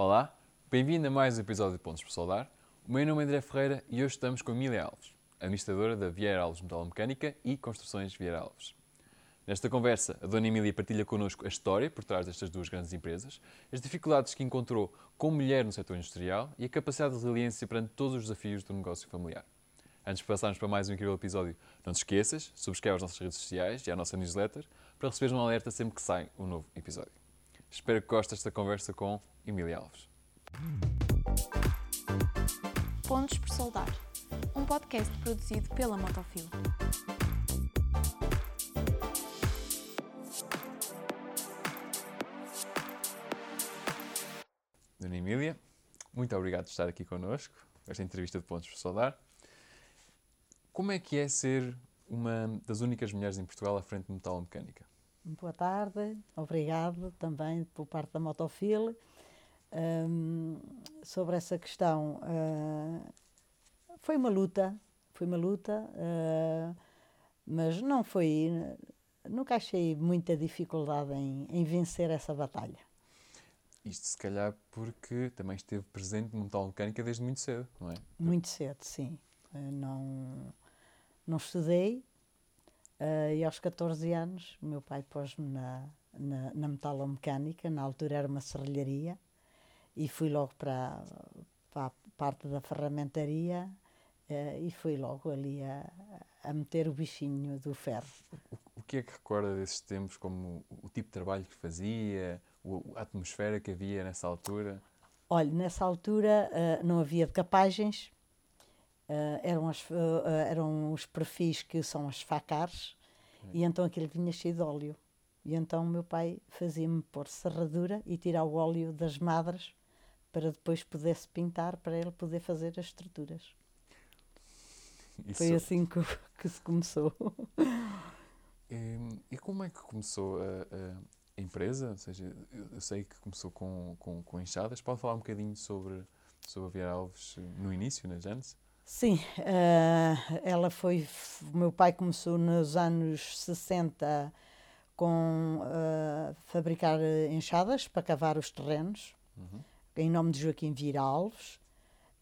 Olá, bem-vindo a mais um episódio de Pontos por Soldar. O meu nome é André Ferreira e hoje estamos com Emília Alves, administradora da Vieira Alves Metalomecânica e Construções Vieira Alves. Nesta conversa, a Dona Emília partilha connosco a história por trás destas duas grandes empresas, as dificuldades que encontrou como mulher no setor industrial e a capacidade de resiliência perante todos os desafios do negócio familiar. Antes de passarmos para mais um incrível episódio, não te esqueças, subscreve as nossas redes sociais e a nossa newsletter para receberes um alerta sempre que sai um novo episódio. Espero que gostes desta conversa com Emília Alves. Pontos por Soldar, um podcast produzido pela Motofil. Dona Emília, muito obrigado por estar aqui connosco, esta entrevista de Pontos por Soldar. Como é que é ser uma das únicas mulheres em Portugal à frente de metalomecânica? Boa tarde, obrigado também por parte da Motofil. Um, sobre essa questão, uh, foi uma luta, foi uma luta, uh, mas não foi, nunca achei muita dificuldade em, em, vencer essa batalha. Isto se calhar porque também esteve presente no metalomecânica desde muito cedo, não é? Muito cedo, sim. Não, não estudei, Uh, e aos 14 anos, o meu pai pôs-me na, na, na metalomecânica, na altura era uma serralharia, e fui logo para, para a parte da ferramentaria uh, e fui logo ali a, a meter o bichinho do ferro. O, o que é que recorda desses tempos, como o tipo de trabalho que fazia, a atmosfera que havia nessa altura? Olha, nessa altura uh, não havia decapagens, Uh, eram, as, uh, eram os perfis que são as facares, e então aquilo vinha cheio de óleo. E então o meu pai fazia-me pôr serradura e tirar o óleo das madres para depois pudesse pintar, para ele poder fazer as estruturas. Isso. Foi assim que, que se começou. E, e, como é que começou a, a, empresa? Ou seja, eu sei que começou com, com, com enxadas. Pode falar um bocadinho sobre, sobre a Vieira Alves no início, na Gênesis? Sim, uh, ela foi. O meu pai começou nos anos 60 com uh, fabricar enxadas para cavar os terrenos, uhum. em nome de Joaquim Vieira Alves.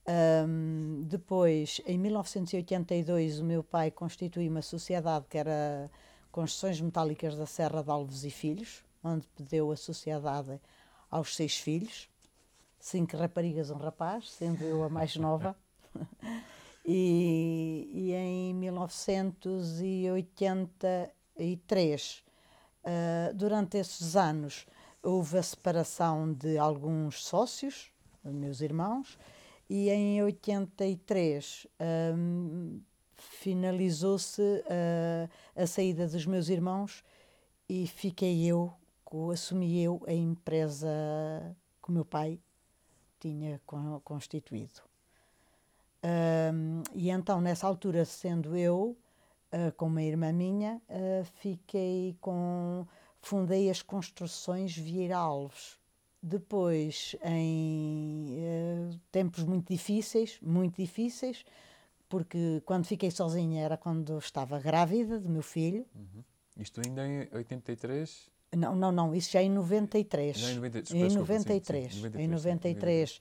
Um, depois, em 1982, o meu pai constituiu uma sociedade que era Construções Metálicas da Serra de Alves e Filhos, onde deu a sociedade aos seis filhos, cinco raparigas e um rapaz, sendo eu a mais nova. E, e em 1983, uh, durante esses anos, houve a separação de alguns sócios, meus irmãos, e em 83 um, finalizou-se uh, a saída dos meus irmãos e fiquei eu, assumi eu a empresa que o meu pai tinha constituído. Um, e então, nessa altura, sendo eu, uh, com uma irmã minha, uh, fiquei com. fundei as construções Vieira Alves. Depois, em uh, tempos muito difíceis, muito difíceis, porque quando fiquei sozinha era quando estava grávida do meu filho. Uhum. Isto ainda em 83? Não, não, não, isso já em 93. Já em 93. Em 93. Sim, sim, 93, em 93. Sim, 93.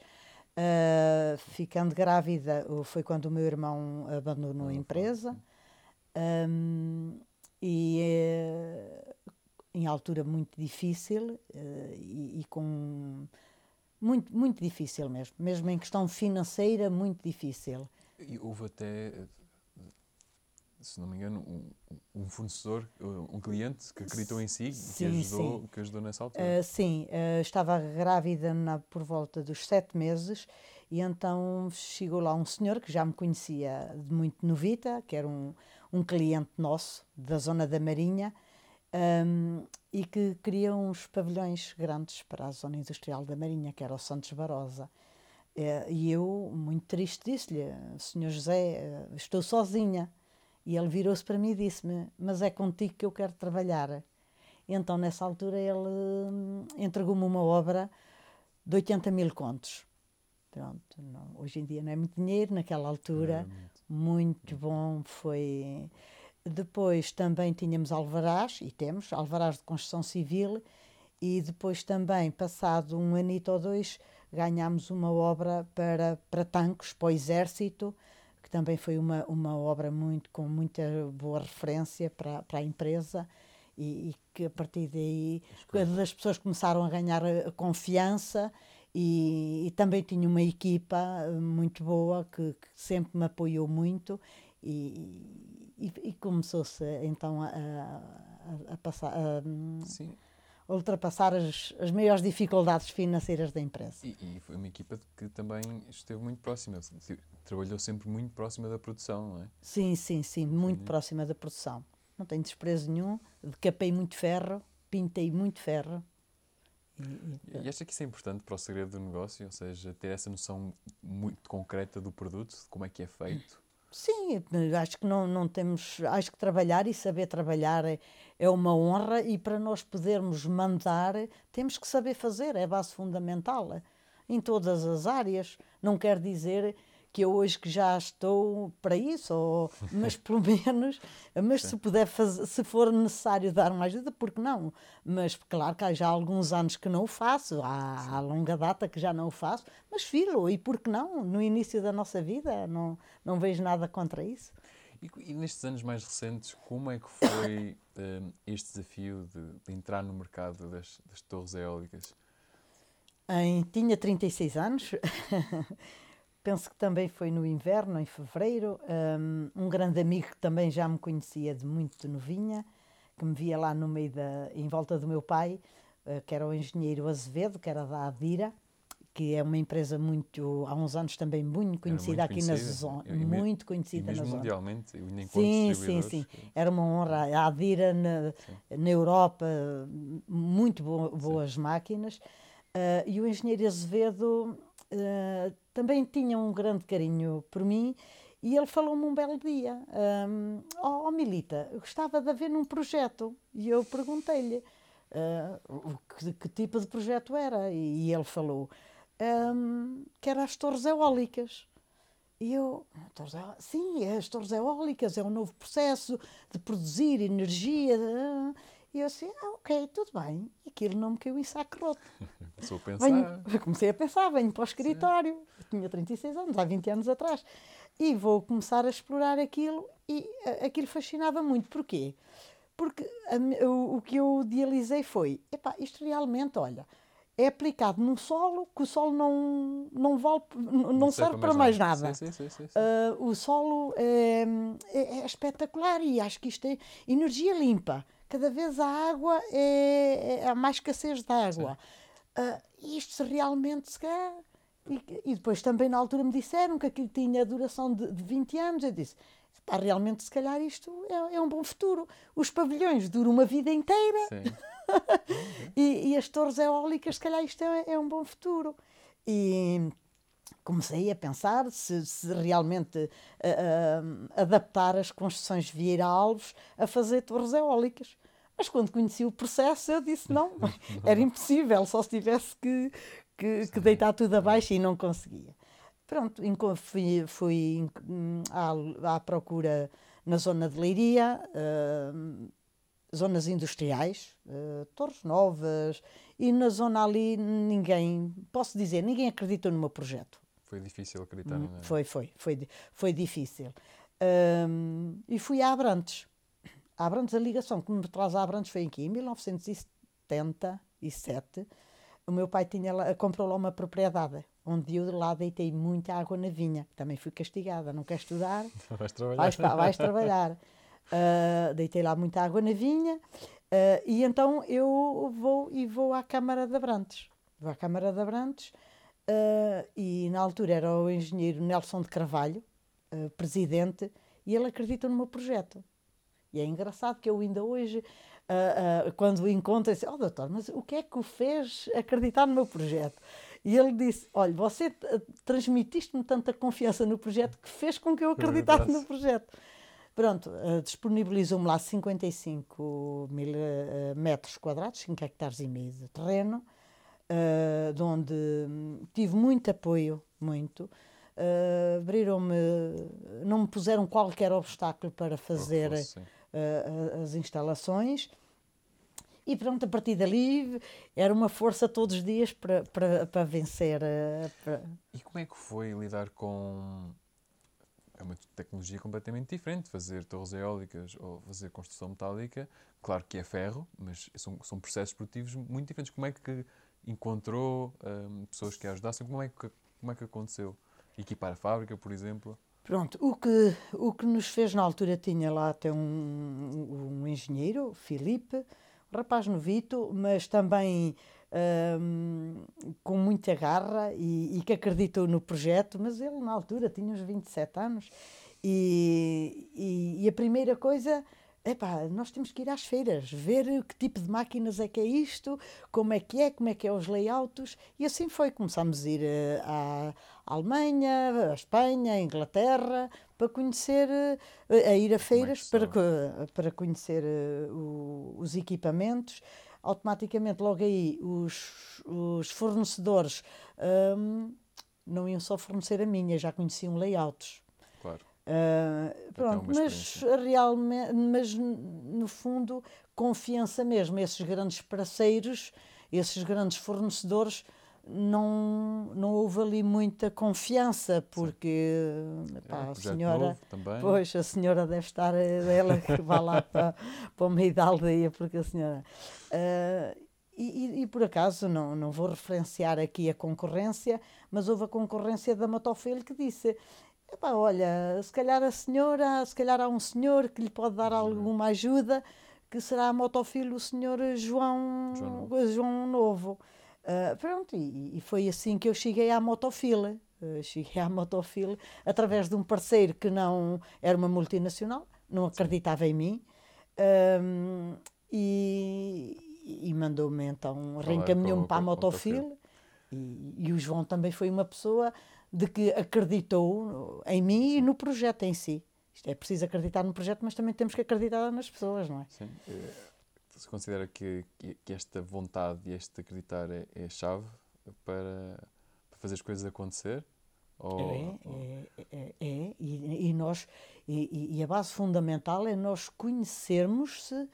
Uh, ficando grávida foi quando o meu irmão abandonou a empresa. um, e uh, em altura muito difícil uh, e, e, com muito muito difícil mesmo. Mesmo em questão financeira muito difícil. E houve até se não me engano, um, um, fornecedor, um cliente que acreditou em si sim, que, ajudou, sim. que ajudou nessa altura. Uh, sim, uh, estava grávida na, por volta dos sete meses e então chegou lá um senhor que já me conhecia de muito novita, que era um, um cliente nosso da zona da Marinha um, e que queria uns pavilhões grandes para a zona industrial da Marinha, que era o Santos Barosa. Uh, e eu, muito triste, disse-lhe, senhor José, estou sozinha e ele virou-se para mim e disse-me: Mas é contigo que eu quero trabalhar. Então, nessa altura, ele hum, entregou-me uma obra de 80 mil contos. Pronto, não, hoje em dia não é muito dinheiro, naquela altura, é muito bom. Foi. Depois também tínhamos alvarás, e temos, alvarás de construção civil, E depois também, passado um anito ou dois, ganhámos uma obra para, para tanques, para o Exército, que também foi uma, uma obra muito, com muita boa referência para, para a empresa e, e que a partir daí as pessoas começaram a ganhar a confiança e, e, também tinha uma equipa eh, muito boa que, que sempre me apoiou muito e, e, e começou-se então a, a, a passar a, a ultrapassar as, as maiores dificuldades financeiras da empresa. E, foi uma equipa que também esteve muito próxima, trabalhou sempre muito próxima da produção, não é? Sim, sim, sim, muito sim. próxima da produção. Não tenho desprezo nenhum, decapei muito ferro, pintei muito ferro e, e acha que isso é importante para o segredo do negócio? Ou seja, ter essa noção muito concreta do produto, de como é que é feito? Sim, acho que não, não temos. Acho que trabalhar e saber trabalhar é, é uma honra e para nós podermos mandar temos que saber fazer, é a base fundamental em todas as áreas. Não quer dizer que eu hoje que já estou para isso, ou, mas pelo menos, mas se puder fazer, se for necessário dar uma ajuda, porque não? Mas claro que há já alguns anos que não o faço, há, há longa data que já não o faço, mas filo, e por que não? No início da nossa vida, não, não vejo nada contra isso. E, e nestes anos mais recentes, como é que foi um, este desafio de, de, entrar no mercado das, das torres eólicas? Em, tinha 36 anos. penso que também foi no inverno, em fevereiro. Um, um, grande amigo que também já me conhecia de muito novinha, que me via lá no meio da, em volta do meu pai, uh, que era o engenheiro Azevedo, que era da Adira, que é uma empresa muito, há uns anos também muito conhecida muito aqui conhecida. na zona, muito conhecida na zona. mundialmente, sim, sim, sim. Era uma honra. A Adira na, na Europa, muito bo boas máquinas. Uh, e o engenheiro Azevedo uh, também tinha um grande carinho por mim e ele falou-me um belo dia: um, Oh, oh Milita, gostava de haver num projeto. E eu perguntei-lhe uh, que, que, tipo de projeto era. E, e ele falou um, que era as torres eólicas. E eu, sim, é as torres eólicas, é um novo processo de produzir energia. E eu assim, ah, ok, tudo bem. Aquilo não me caiu em saco roto. Começou a pensar. Venho, comecei a pensar, venho para o escritório. Sim. tinha 36 anos, há 20 anos atrás. E vou começar a explorar aquilo. E aquilo fascinava muito. Porquê? Porque a, o, o, que eu idealizei foi, epá, isto realmente, olha, é aplicado no solo, que o solo não, não, vale, não, não serve para mais nada. nada. Sim, sim, sim, uh, o solo é, é, é, espetacular e acho que isto é energia limpa cada vez a água é, é há mais escassez de água. Uh, isto realmente se quer. E, e, depois também na altura me disseram que aquilo tinha duração de, de 20 anos. Eu disse, pá, realmente se calhar isto é, é, um bom futuro. Os pavilhões duram uma vida inteira. e, e, as torres eólicas, se calhar isto é, é um bom futuro. E comecei a pensar se, se realmente uh, uh, adaptar as construções Vieira Alves a fazer torres eólicas. Mas quando conheci o processo, eu disse não, era impossível, só se tivesse que, que, que deitar tudo abaixo e não conseguia. Pronto, fui, fui à, à, procura na zona de Leiria, uh, zonas industriais, torres novas, e na zona ali ninguém, posso dizer, ninguém acreditou no meu projeto. Foi difícil acreditar, é? Foi, foi, foi, foi difícil. Um, e fui a Abrantes. A Abrantes, a ligação que me traz a Abrantes foi aqui, em 1977. O meu pai tinha lá, comprou lá uma propriedade, onde eu de lá deitei muita água na vinha. Também fui castigada. Não quer estudar? Vais trabalhar. Vais, vais trabalhar. Uh, deitei lá muita água na vinha. Uh, e então eu vou e vou à Câmara de Abrantes. Vou à Câmara de Abrantes Uh, e na altura era o engenheiro Nelson de Carvalho, uh, presidente, e ele acredita no meu projeto. E é engraçado que eu ainda hoje, uh, quando o encontro, disse: Oh, doutor, mas o que é que o fez acreditar no meu projeto? E ele disse: Olha, você transmitiste-me tanta confiança no projeto que fez com que eu acreditasse no projeto. Pronto, disponibilizou-me lá 55 mil metros quadrados, 5 hectares e meio de terreno uh, de onde tive muito apoio, muito. Uh, abriram-me, não me puseram qualquer obstáculo para fazer uh, as instalações. e pronto, a partir dali era uma força todos os dias para, para, para vencer. para- E como é que foi lidar com. É uma tecnologia completamente diferente, fazer torres eólicas ou fazer construção metálica. Claro que é ferro, mas são, são processos produtivos muito diferentes. Como é que encontrou hum, pessoas que a ajudassem? Como é que, como é que aconteceu? Equipar a fábrica, por exemplo? Pronto, o que, o que nos fez na altura tinha lá até um, um engenheiro, Filipe, um rapaz novito, mas também hum, com muita garra e, e que acreditou no projeto, mas ele na altura tinha uns 27 anos e, e, e a primeira coisa, epá, nós temos que ir às feiras, ver que tipo de máquinas é que é isto, como é que é, como é que é os layouts, e assim foi, começámos a ir eh, à Alemanha, à Espanha, à Inglaterra, para conhecer, eh, a ir a feiras se para, para conhecer eh, o- os equipamentos. Automaticamente, logo aí, os, os fornecedores hum, não iam só fornecer a minha, já conheciam layouts. Claro. Ah, pronto, uma mas realmente, mas no fundo, confiança mesmo. Esses grandes parceiros, esses grandes fornecedores, não, não houve ali muita confiança, porque É, pá, a senhora. novo. Pois, a senhora deve estar, é ela que vai lá para, para da aldeia, porque a senhora. ah, e, e- e por acaso, não, não vou referenciar aqui a concorrência, mas houve a concorrência da Motofilho que disse: "Epá, olha, se calhar a senhora, se calhar há um senhor que lhe pode dar alguma ajuda, que será a Motofilho o senhor João, João João Novo. Ah, pronto, e, e foi assim que eu cheguei à Motofila. Ah, cheguei à Motofila através de um parceiro que não era uma multinacional, não acreditava em mim, ahm, e, e mandou-me então, Falar reencaminhou-me com- para a Motofila. E, e o João também foi uma pessoa de que acreditou em mim e no projeto em si. Isto é preciso acreditar no projeto, mas também temos que acreditar nas pessoas, não é? Sim. Eh, Se considera que, que, esta vontade e este acreditar é, é a chave para, para fazer as coisas acontecer? Ou, É, ou- é, é, é, e, e nós e, e- a base fundamental é nós conhecermos se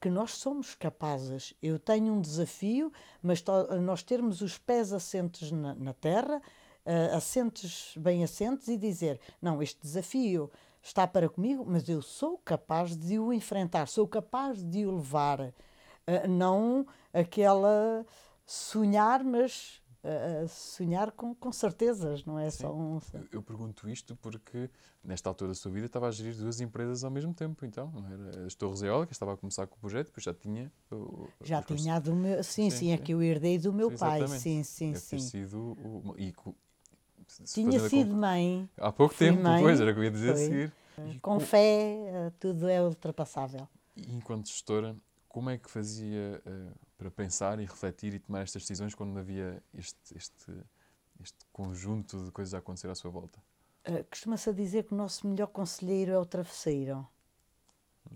que nós somos capazes. Eu tenho um desafio, mas nós termos os pés assentes na, na terra, eh, assentes bem assentes e dizer, não, este desafio está para comigo, mas eu sou capaz de o enfrentar, sou capaz de o levar. Eh, não aquela sonhar, mas eh, sonhar com, com certezas, não é Sim. só um. Eu, eu pergunto isto porque, nesta altura da sua vida, estava a gerir duas empresas ao mesmo tempo, então. não era? As Torres Eólicas, estava a começar com o projeto, depois já tinha. o- Já tinha do meu. Sim, Sim, sim, é sim. que eu herdei do meu pai. Exatamente. Sim, sim, Deve sim. sido o, e Tinha a sido mãe, Há pouco fui tempo, mãe, depois, era o que eu ia dizer a foi. seguir. E com co- fé, eh, tudo é ultrapassável. E enquanto gestora, como é que fazia eh, para pensar e refletir e tomar estas decisões quando havia este, este, este conjunto de coisas a acontecer à sua volta? Eh, Costuma-se a dizer que o nosso melhor conselheiro é o travesseiro.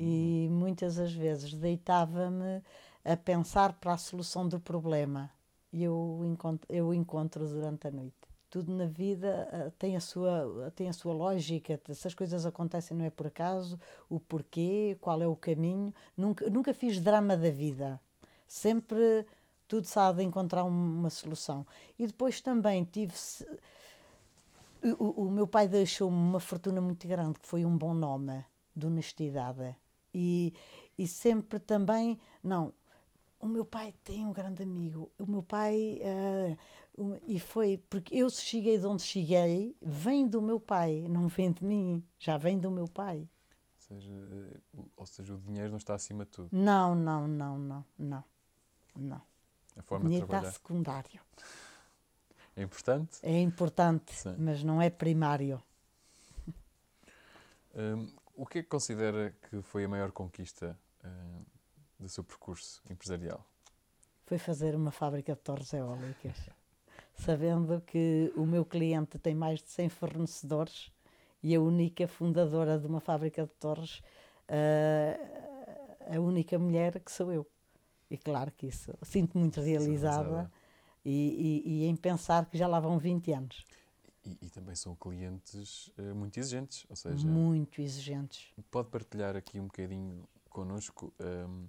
E muitas das vezes deitava-me a pensar para a solução do problema. E eu encontro, eu encontro durante a noite. Tudo na vida eh, tem a sua tem a sua lógica. Se as coisas acontecem não é por acaso, o porquê, qual é o caminho. Nunca nunca fiz drama da vida. Sempre tudo de encontrar um- uma solução. E depois também tive o, o meu pai deixou-me uma fortuna muito grande, que foi um bom nome de honestidade. E, e sempre também, não, o meu pai tem um grande amigo. O meu pai, ah, o- e foi, porque eu se cheguei de onde cheguei, vem do meu pai, não vem de mim, já vem do meu pai. Ou seja, eh, o- ou seja, o dinheiro não está acima de tudo. Não, não, não, não, não, não. A O forma de dinheiro está trabalhar secundário. é importante. É importante, Sim. mas não é primário. Hum, o que é que considera que foi a maior conquista hum, do seu percurso empresarial? foi fazer uma fábrica de torres eólicas, sabendo que o meu cliente tem mais de 100 fornecedores e a única fundadora de uma fábrica de torres, ah, a única mulher que sou eu. E claro que isso, sinto-me muito realizada realizada. e, e- e em pensar que já lá vão 20 anos, E, e também são clientes eh, muito exigentes, ou seja, muito exigentes. pode partilhar aqui um bocadinho connosco hum,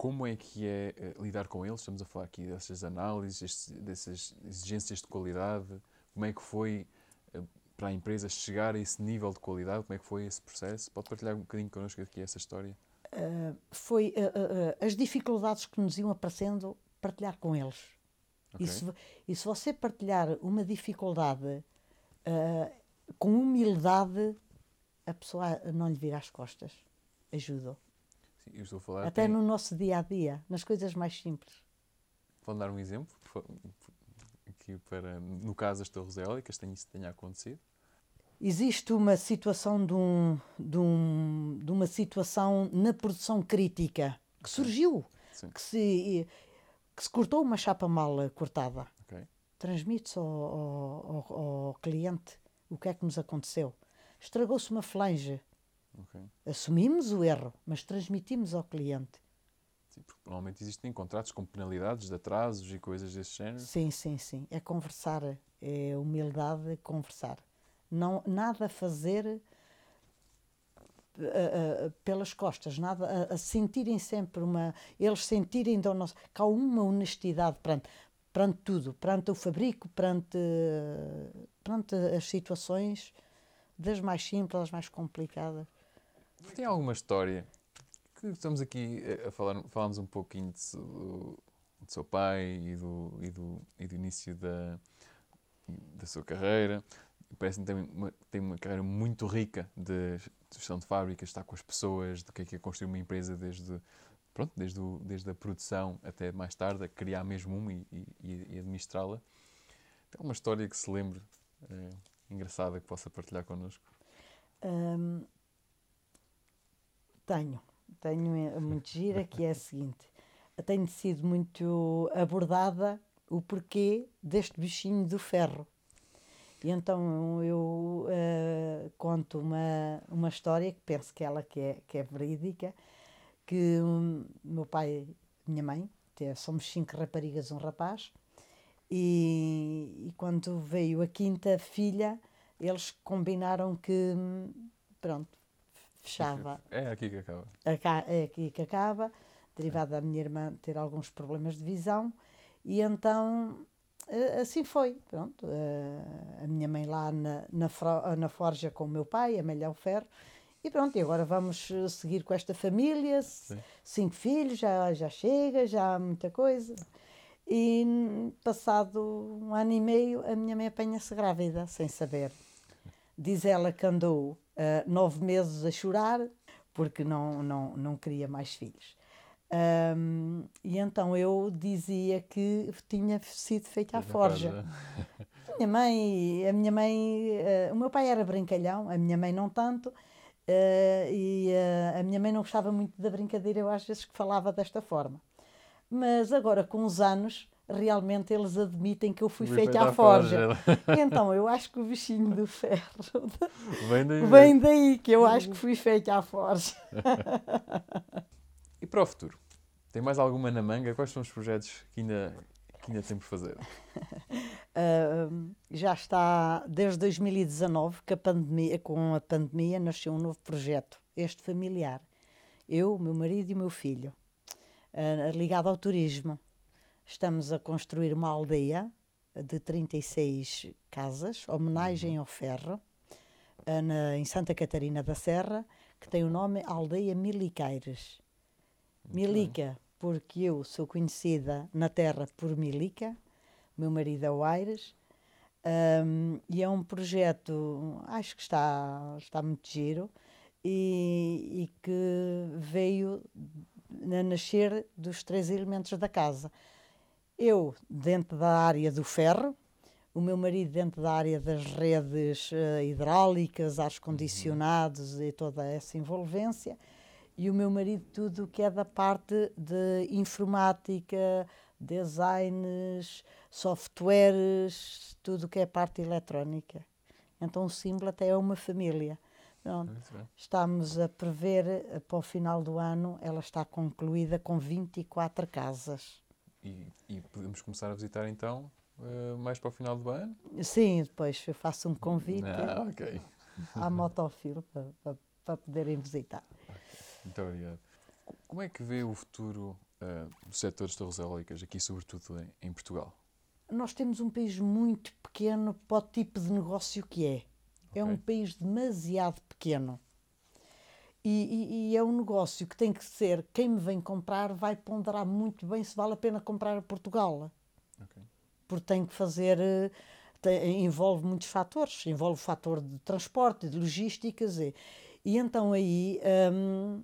como é que é eh, lidar com eles? Estamos a falar aqui dessas análises, dessas exigências de qualidade. Como é que foi eh, para a empresa chegar a esse nível de qualidade? Como é que foi esse processo? Pode partilhar um bocadinho connosco aqui essa história? Ah, foi ah, ah, as dificuldades que nos iam aparecendo, partilhar com eles. Ok. E, se, e se você partilhar uma dificuldade com humildade, a pessoa não lhe vira as costas. Ajuda. Eu estou a falar. Até no nosso dia a dia, nas coisas mais simples. Pode dar um exemplo? Aqui para, no caso das torres eólicas, tem isso tenha acontecido? Existe uma situação de, um, de, um- de uma situação na produção crítica que surgiu, Sim. que se, que se cortou uma chapa mal cortada. Ok. Transmite-se ao, ao- ao- ao cliente o que é que nos aconteceu. Estragou-se uma flange. Ok. Assumimos o erro, mas transmitimos ao cliente. Sim, porque normalmente existem contratos com penalidades de atrasos e coisas desse género. Sim, sim, sim. É conversar, é humildade, conversar. Não, nada a fazer ah, ah, pelas costas, nada a, a sentirem sempre uma. Eles sentirem da nossa. que há uma honestidade perante, perante tudo, perante o fabrico, perante, perante as situações, das mais simples às mais complicadas. Tem alguma história? Estamos aqui a- a falar, falámos um pouquinho de, do, do seu pai e do, e do, e do início da, da sua carreira. Parece-me que tem uma, tem uma carreira muito rica de gestão de fábricas, está com as pessoas, do que é que é construir uma empresa desde, pronto, desde, o- desde a produção até mais tarde, a criar mesmo uma e, e- e administrá-la. Tem alguma história que se lembre eh, engraçada que possa partilhar connosco? Hum, tenho, tenho eh, muito gira, que é a seguinte: tenho sido muito abordada o porquê deste bichinho do ferro. E então eu eh, conto uma, uma história que penso que ela que é, que é verídica, que hum, meu pai, minha mãe, te- somos cinco raparigas um rapaz, e, e quando veio a quinta filha, eles combinaram que, hum, pronto, fechava É aqui que acaba. Aca- é aqui que acaba, derivado da minha irmã ter alguns problemas de visão, e então eh, assim foi. Pronto, eh, a minha mãe lá na, na, na forja com o meu pai, a malhar o ferro, e pronto, e agora vamos eh, seguir com esta família, Sim. cinco filhos, já, já chega, já há muita coisa. E hum, passado um ano e meio, a minha mãe apanha-se grávida, sem saber. Diz ela que andou ah, nove meses a chorar porque não, não, não queria mais filhos. Ahm, e então eu dizia que tinha sido feita à forja. A minha mãe, a minha mãe, eh, o meu pai era brincalhão, a minha mãe não tanto, eh, e eh, a minha mãe não gostava muito da brincadeira, eu às vezes que falava desta forma. Mas agora, com os anos, realmente eles admitem que eu fui feita à forja. forja. Então, eu acho que o bichinho do ferro Vem daí. vem daí, que eu acho que fui feita à forja. E para o futuro? Tem mais alguma na manga? Quais são os projetos que ainda, que ainda tem por fazer? Ahm, já está desde 2019 que a pandemia, com a pandemia nasceu um novo projeto, este familiar. Eu, meu marido e o meu filho, ah, ligado ao turismo. Estamos a construir uma aldeia de 36 casas, homenagem ao ferro, ah, na- em Santa Catarina da Serra, que tem o nome Aldeia Miliqueiras. Milica, porque eu sou conhecida na terra por Milica, meu marido é o Aires, hum, e é um projeto, acho que está, está muito giro, e, e que veio a nascer dos três elementos da casa. Eu dentro da área do ferro, o meu marido dentro da área das redes eh, hidráulicas, ar condicionados e toda essa envolvência, e o meu marido tudo o que é da parte de informática, designs, softwares, tudo o que é parte eletrónica. Então o símbolo até é uma família. Pronto. Estamos a prever, eh, para o final do ano, ela está concluída com 24 casas. E, e podemos começar a visitar então eh, mais para o final do ano? Sim, depois eu faço um convite Ah, ok. à Motofil para, para, para poderem visitar. Muito obrigado. Co- Como é que vê o futuro uh, do setor das torres eólicas, aqui sobretudo em, em, Portugal? Nós temos um país muito pequeno para o tipo de negócio que é. Okay. É um país demasiado pequeno. E, e, e, é um negócio que tem que ser, quem me vem comprar vai ponderar muito bem se vale a pena comprar a Portugal. Okay. Porque tem que fazer, eh, tem, envolve muitos fatores, envolve o fator de transporte, de logísticas, e, e então aí hum,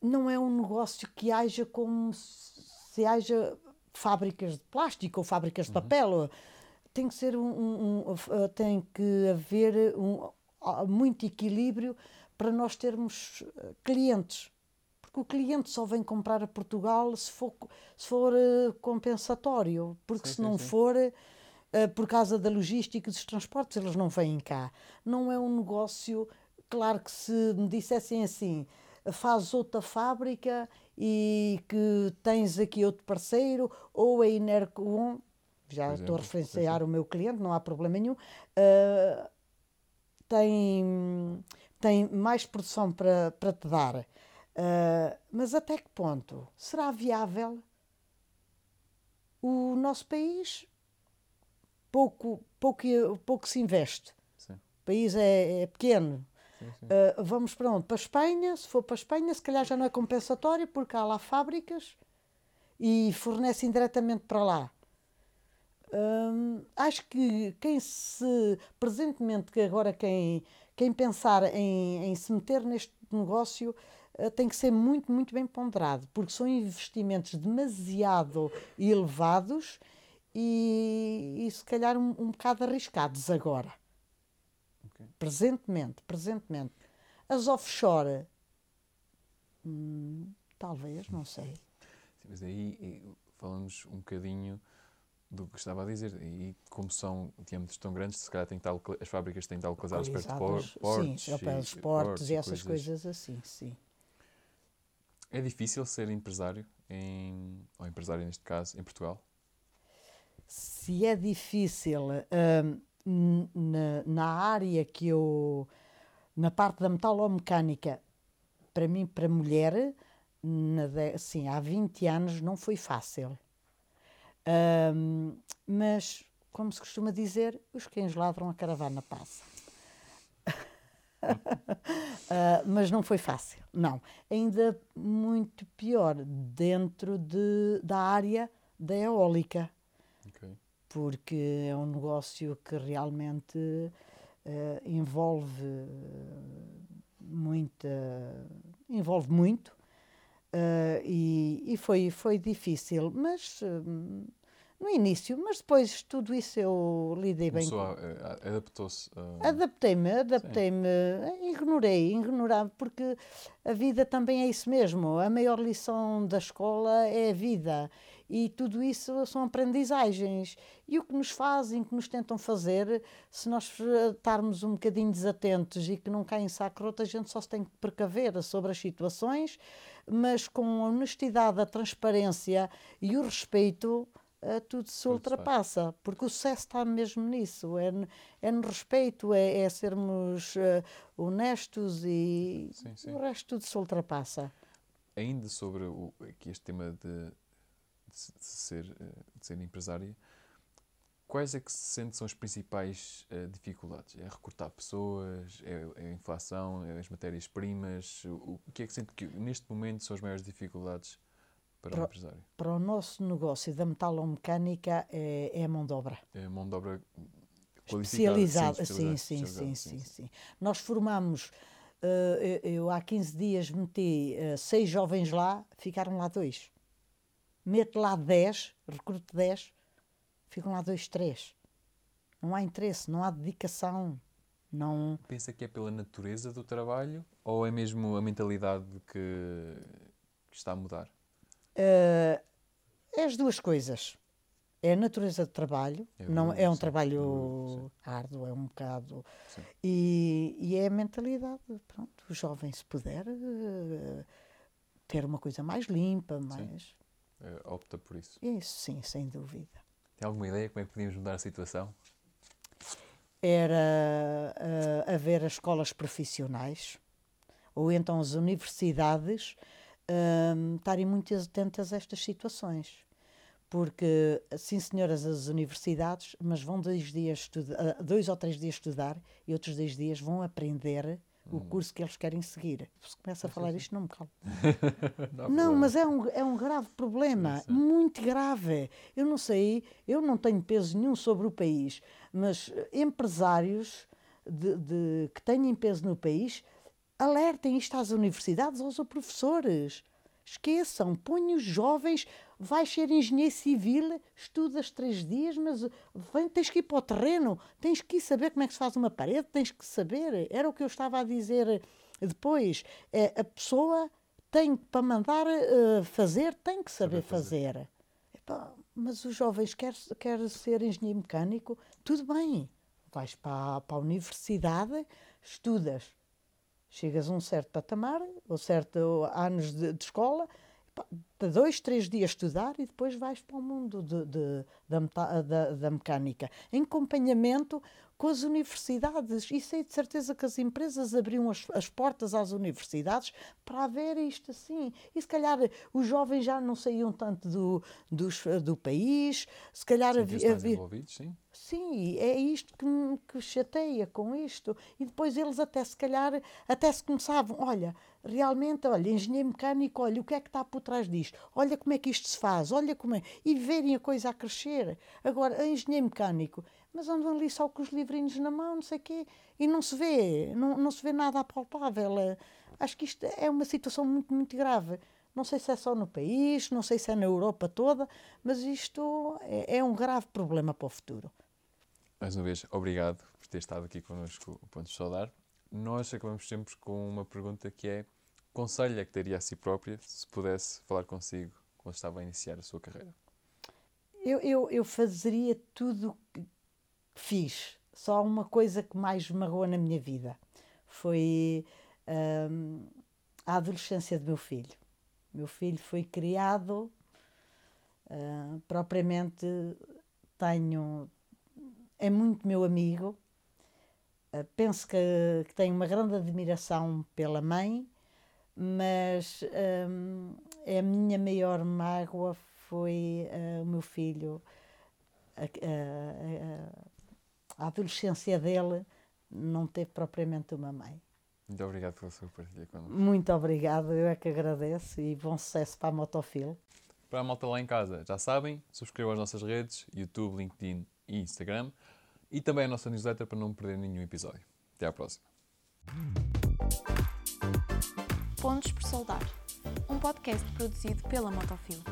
não é um negócio que haja como se haja fábricas de plástico ou fábricas de uhum. papel. Tem que ser um, um, um, tem que haver um, muito equilíbrio para nós termos eh, clientes. Porque o cliente só vem comprar a Portugal se for, se for uh, compensatório, porque sim, se não sim, for, uh, por causa da logística e dos transportes, eles não vêm cá. Não é um negócio, claro que se me dissessem assim, faz outra fábrica e que tens aqui outro parceiro, ou a Inercon, já estou a referenciar o meu cliente, não há problema nenhum, uh, tem tem mais produção para, para te dar. Uh, mas até que ponto será viável o nosso país? Pouco, pouco, pouco se investe. Sim. O país é, é pequeno. Sim, sim. Uh, vamos para onde? Para a Espanha. Se for para a Espanha, se calhar já não é compensatório, porque há lá fábricas e fornecem diretamente para lá. Hum, acho que quem se presentemente que agora quem quem pensar em, em se meter neste negócio uh, tem que ser muito, muito bem ponderado, porque são investimentos demasiado elevados e, e se calhar um, um bocado arriscados agora. Okay. Presentemente, presentemente. As offshore, hum, talvez, não sei. Sim, mas aí falamos um bocadinho do que estava a dizer. E como são diâmetros tão grandes, se calhar tem tal, as fábricas têm de estar localizadas perto de portos. Sim, pé dos portos e essas coisas. coisas assim, sim. É difícil ser empresário, em, ou empresário neste caso, em Portugal? Se é difícil, hum, na, na área que eu. na parte da metalomecânica, para mim, para mulher, na, assim, há 20 anos não foi fácil um, mas, como se costuma dizer, os cães ladram, a caravana passa. uh, mas não foi fácil, não. Ainda muito pior dentro de, da área da eólica. Okay. Porque é um negócio que realmente uh, envolve muita. envolve muito. Uh, e, e foi, foi difícil, mas no início, mas depois tudo isso eu lidei bem com. Adaptou-se. Uh... Adaptei-me, adaptei-me, ignorei, ignorava, porque a vida também é isso mesmo. A maior lição da escola é a vida. E tudo isso são aprendizagens. E o que nos fazem, que nos tentam fazer, se nós estarmos um bocadinho desatentos e que não caem em saco roto, a gente só se tem que precaver sobre as situações, mas com a honestidade, a transparência e o respeito uh, tudo se ultrapassa, porque o sucesso está mesmo nisso, é, é no respeito, é, é sermos uh, honestos e sim, sim. o resto tudo se ultrapassa. Ainda sobre o, aqui este tema de, de, ser, uh, de ser empresária, quais é que se sente são as principais uh, dificuldades? É recortar pessoas? É, é a inflação? É as matérias-primas? O, o, que é que sente que neste momento são as maiores dificuldades para, para o empresário? Para o nosso negócio da metalomecânica é, é a mão de obra. É a mão de obra especializada. Sim, sim, sim, sim, sim, Nós formamos, uh, eu há 15 dias meti seis jovens lá, ficaram lá dois. Meto lá 10, recruto 10, ficam lá dois, três. Não há interesse, não há dedicação. Não... Pensa que é pela natureza do trabalho ou é mesmo a mentalidade que, que está a mudar? Uh, é as duas coisas. É a natureza de trabalho, é, não é um sim, trabalho sim. árduo, é um bocado. E, e, é a mentalidade. Pronto, o jovem, se puder, uh, ter uma coisa mais limpa, mais. Uh, opta por isso. Isso, sim, sem dúvida. Tem alguma ideia como é que podíamos mudar a situação? Era uh, haver as escolas profissionais ou então as universidades hum, estarem muito atentas a estas situações. Porque, sim, senhoras, as universidades, mas vão dois, dias dois ou três dias estudar e outros dois dias vão aprender o curso que eles querem seguir. Se começa a falar isto, não me calo. Não, Não, mas é um, é um grave problema, muito grave. Eu não sei, eu não tenho peso nenhum sobre o país, mas eh, empresários de, de- que têm peso no país alertem isto às universidades, aos professores. Esqueçam, ponham os jovens, vais ser engenheiro civil, estudas três dias, mas vem, tens que ir para o terreno, tens que saber como é que se faz uma parede, tens que saber. Era o que eu estava a dizer depois. É, a pessoa tem, para mandar eh, fazer, tem que saber, Saber fazer. fazer. Epá, mas os jovens querem quer ser engenheiro mecânico, tudo bem. Vais para, para a universidade, estudas, chegas a um certo patamar, ou certo anos de, de escola, dois, três dias estudar e depois vais para o mundo de- de- da, da- da mecânica, em acompanhamento com as universidades. E sei de certeza que as empresas abriam as, as portas às universidades para haver isto assim. E se calhar os jovens já não saíam tanto do, dos- do país, se calhar havia, havia, envolvidos, sim. Sim, é isto que me que chateia com isto. E depois eles até se calhar, até se começavam, olha, realmente, olha, engenheiro mecânico, olha, o que é que está por trás disto? Olha como é que isto se faz, olha como é. E verem a coisa a crescer. Agora, engenheiro mecânico, mas andam ali só com os livrinhos na mão, não sei o quê, e não se vê, não, não se vê nada apalpável. Acho que isto é uma situação muito, muito grave. Não sei se é só no país, não sei se é na Europa toda, mas isto é, é um grave problema para o futuro. Mais uma vez, obrigado por ter estado aqui connosco o Pontos de Saudar. Nós acabamos sempre com uma pergunta que é: conselho é que daria a si própria se pudesse falar consigo quando estava a iniciar a sua carreira? Eu, eu, eu fazeria tudo o que fiz. Só uma coisa que mais me na minha vida. Foi hum, a adolescência do meu filho. Meu filho foi criado, ah, propriamente tenho, é muito meu amigo. Ah, penso que, que tenho uma grande admiração pela mãe, mas hum, a minha maior mágoa foi ah, o meu filho, a adolescência dele não teve propriamente uma mãe. Muito obrigado pela sua partilha connosco. Muito obrigada, eu é que agradeço e bom sucesso para a Motofil. Para a malta lá em casa, já sabem, subscrevam as nossas redes, YouTube, LinkedIn e Instagram, e também a nossa newsletter para não perder nenhum episódio. Até à próxima. Pontos por Soldar, um podcast produzido pela Motofil.